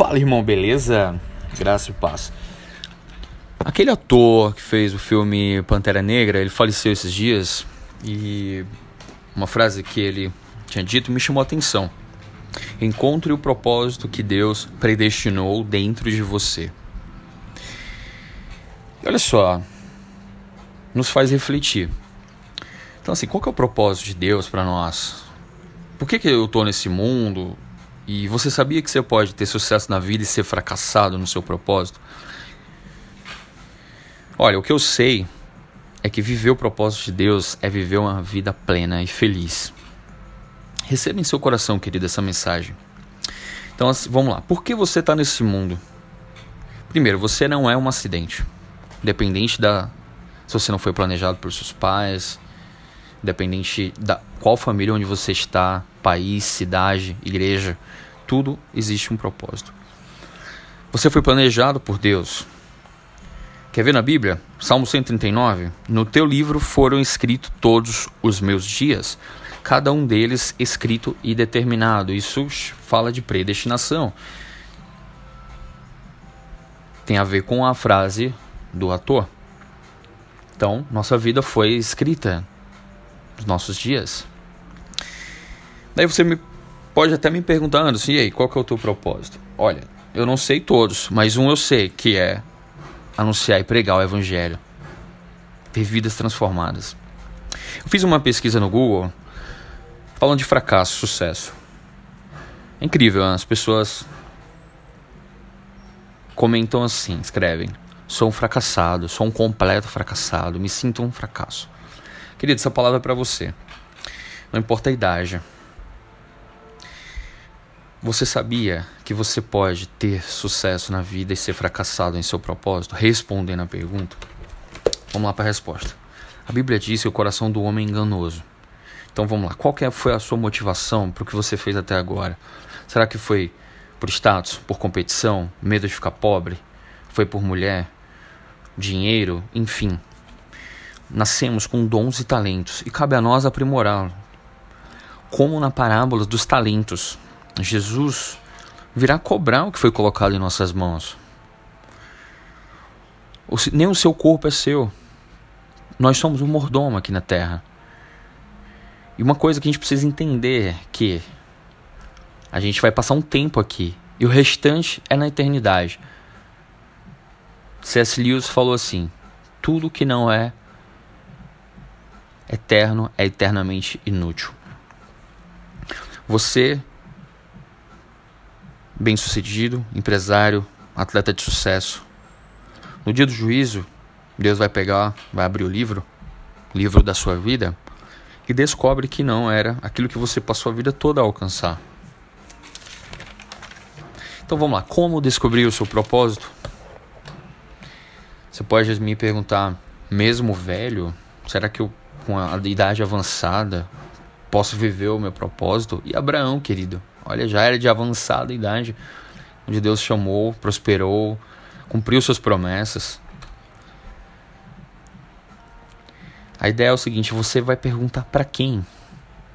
Fala irmão, beleza? Graça e paz. Aquele ator que fez o filme Pantera Negra, ele faleceu esses dias e uma frase que ele tinha dito me chamou a atenção. Encontre o propósito que Deus predestinou dentro de você. E olha só, nos faz refletir. Então assim, qual que é o propósito de Deus para nós? Por que, que eu estou nesse mundo? E você sabia que você pode ter sucesso na vida e ser fracassado no seu propósito? Olha, o que eu sei é que viver o propósito de Deus é viver uma vida plena e feliz. Receba em seu coração, querido, essa mensagem. Então, assim, vamos lá. Por que você está nesse mundo? Primeiro, você não é um acidente. Independente da. Se você não foi planejado por seus pais, independente da qual família onde você está, país, cidade, igreja, tudo existe um propósito. Você foi planejado por Deus. Quer ver na Bíblia? Salmo 139. No teu livro foram escritos todos os meus dias, cada um deles escrito e determinado. Isso fala de predestinação. Tem a ver com a frase do ator. Então, nossa vida foi escrita nos nossos dias. Daí você me, pode até me perguntar, Anderson, e aí, qual que é o teu propósito? Olha, eu não sei todos, mas um eu sei, que é anunciar e pregar o evangelho. Ter vidas transformadas. Eu fiz uma pesquisa no Google falando de fracasso, sucesso. É incrível, as pessoas comentam assim, escrevem: sou um fracassado, sou um completo fracassado, me sinto um fracasso. Querido, essa palavra é para você. Não importa a idade, você sabia que você pode ter sucesso na vida e ser fracassado em seu propósito? Respondendo a pergunta. Vamos lá para a resposta. A Bíblia diz que o coração do homem é enganoso. Então vamos lá. Qual foi a sua motivação para o que você fez até agora? Será que foi por status, por competição, medo de ficar pobre? Foi por mulher, dinheiro, enfim. Nascemos com dons e talentos e cabe a nós aprimorá-los. Como na parábola dos talentos, Jesus virá cobrar o que foi colocado em nossas mãos. nem o seu corpo é seu. Nós somos um mordomo aqui na terra. E uma coisa que a gente precisa entender é que a gente vai passar um tempo aqui e o restante é na eternidade. C.S. Lewis falou assim: tudo que não é eterno é eternamente inútil. Você bem-sucedido, empresário, atleta de sucesso. No dia do juízo, Deus vai pegar, vai abrir o livro, livro da sua vida, e descobre que não era aquilo que você passou a vida toda a alcançar. Então vamos lá, como descobrir o seu propósito? Você pode me perguntar, mesmo velho, será que eu com a idade avançada posso viver o meu propósito? E Abraão, querido, Olha, já era de avançada idade, onde Deus chamou, prosperou, cumpriu suas promessas. A ideia é o seguinte: você vai perguntar para quem?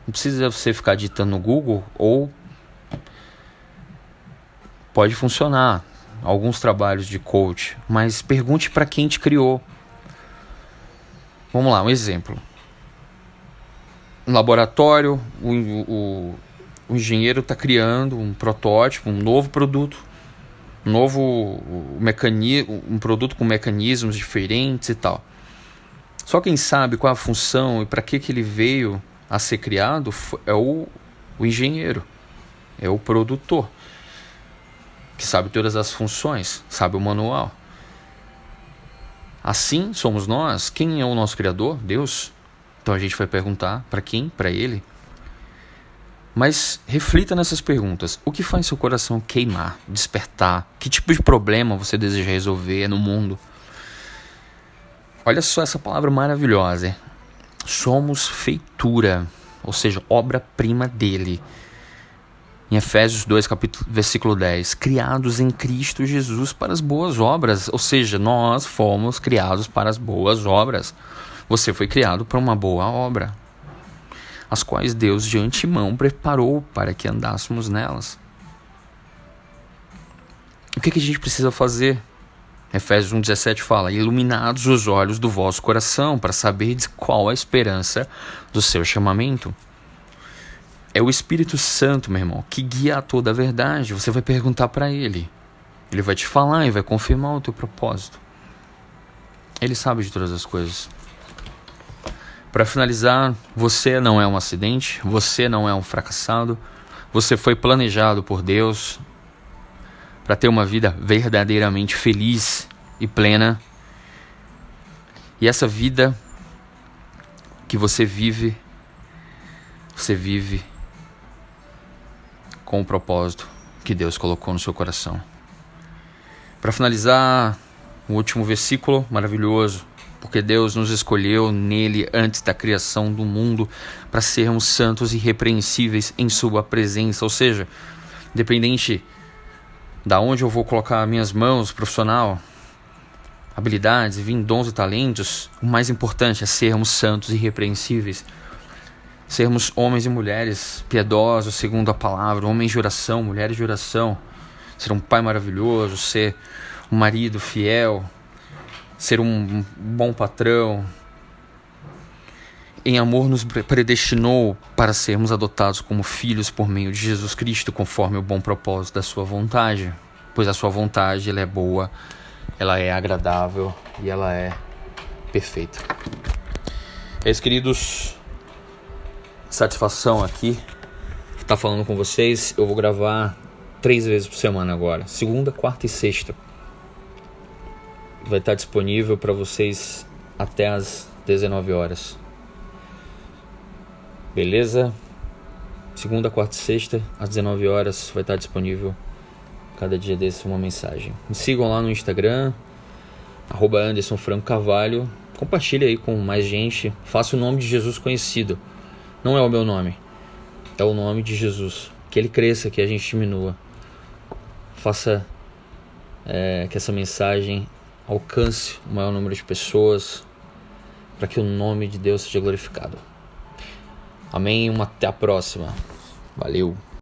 Não precisa você ficar digitando no Google ou pode funcionar alguns trabalhos de coach, mas pergunte para quem te criou. Vamos lá, um exemplo. Um laboratório, o, o, o engenheiro está criando um protótipo, um novo produto, um novo mecanismo, um produto com mecanismos diferentes e tal. Só quem sabe qual a função e para que, que ele veio a ser criado é o, o engenheiro, é o produtor, que sabe todas as funções, sabe o manual. Assim somos nós. Quem é o nosso Criador? Deus. Então a gente vai perguntar para quem? Para Ele. Mas reflita nessas perguntas. O que faz seu coração queimar, despertar? Que tipo de problema você deseja resolver no mundo? Olha só essa palavra maravilhosa. Somos feitura, ou seja, obra-prima dele. Em Efésios 2, capítulo, versículo 10, criados em Cristo Jesus para as boas obras, ou seja, nós fomos criados para as boas obras. Você foi criado para uma boa obra as quais Deus de antemão preparou para que andássemos nelas. O que, que a gente precisa fazer? Efésios 1,17 fala: Iluminados os olhos do vosso coração, para saberdes qual a esperança do seu chamamento. É o Espírito Santo, meu irmão, que guia a toda a verdade. Você vai perguntar para ele. Ele vai te falar e vai confirmar o teu propósito. Ele sabe de todas as coisas. Para finalizar, você não é um acidente, você não é um fracassado, você foi planejado por Deus para ter uma vida verdadeiramente feliz e plena. E essa vida que você vive, você vive com o propósito que Deus colocou no seu coração. Para finalizar, o último versículo maravilhoso, porque Deus nos escolheu nele antes da criação do mundo para sermos santos e irrepreensíveis em sua presença, ou seja, independente da onde eu vou colocar minhas mãos, profissional, habilidades, vim dons e talentos, o mais importante é sermos santos e irrepreensíveis. Sermos homens e mulheres piedosos, segundo a palavra, homens de oração, mulheres de oração. Ser um pai maravilhoso, ser um marido fiel, ser um bom patrão. Em amor nos predestinou para sermos adotados como filhos por meio de Jesus Cristo, conforme o bom propósito da sua vontade, pois a sua vontade ela é boa, ela é agradável e ela é perfeita. É isso, queridos. Satisfação aqui estar tá falando com vocês. Eu vou gravar três vezes por semana agora, segunda, quarta e sexta vai estar disponível para vocês até as 19 horas. Beleza? Segunda, quarta e sexta, às 19 horas, vai estar disponível cada dia desse uma mensagem. Me sigam lá no Instagram, arroba Anderson Franco Carvalho. Compartilhe aí com mais gente. Faça o nome de Jesus conhecido. Não é o meu nome, é o nome de Jesus. Que ele cresça, que a gente diminua. Faça é, que essa mensagem alcance o maior número de pessoas, para que o nome de Deus seja glorificado. Amém. Uma até a próxima. Valeu.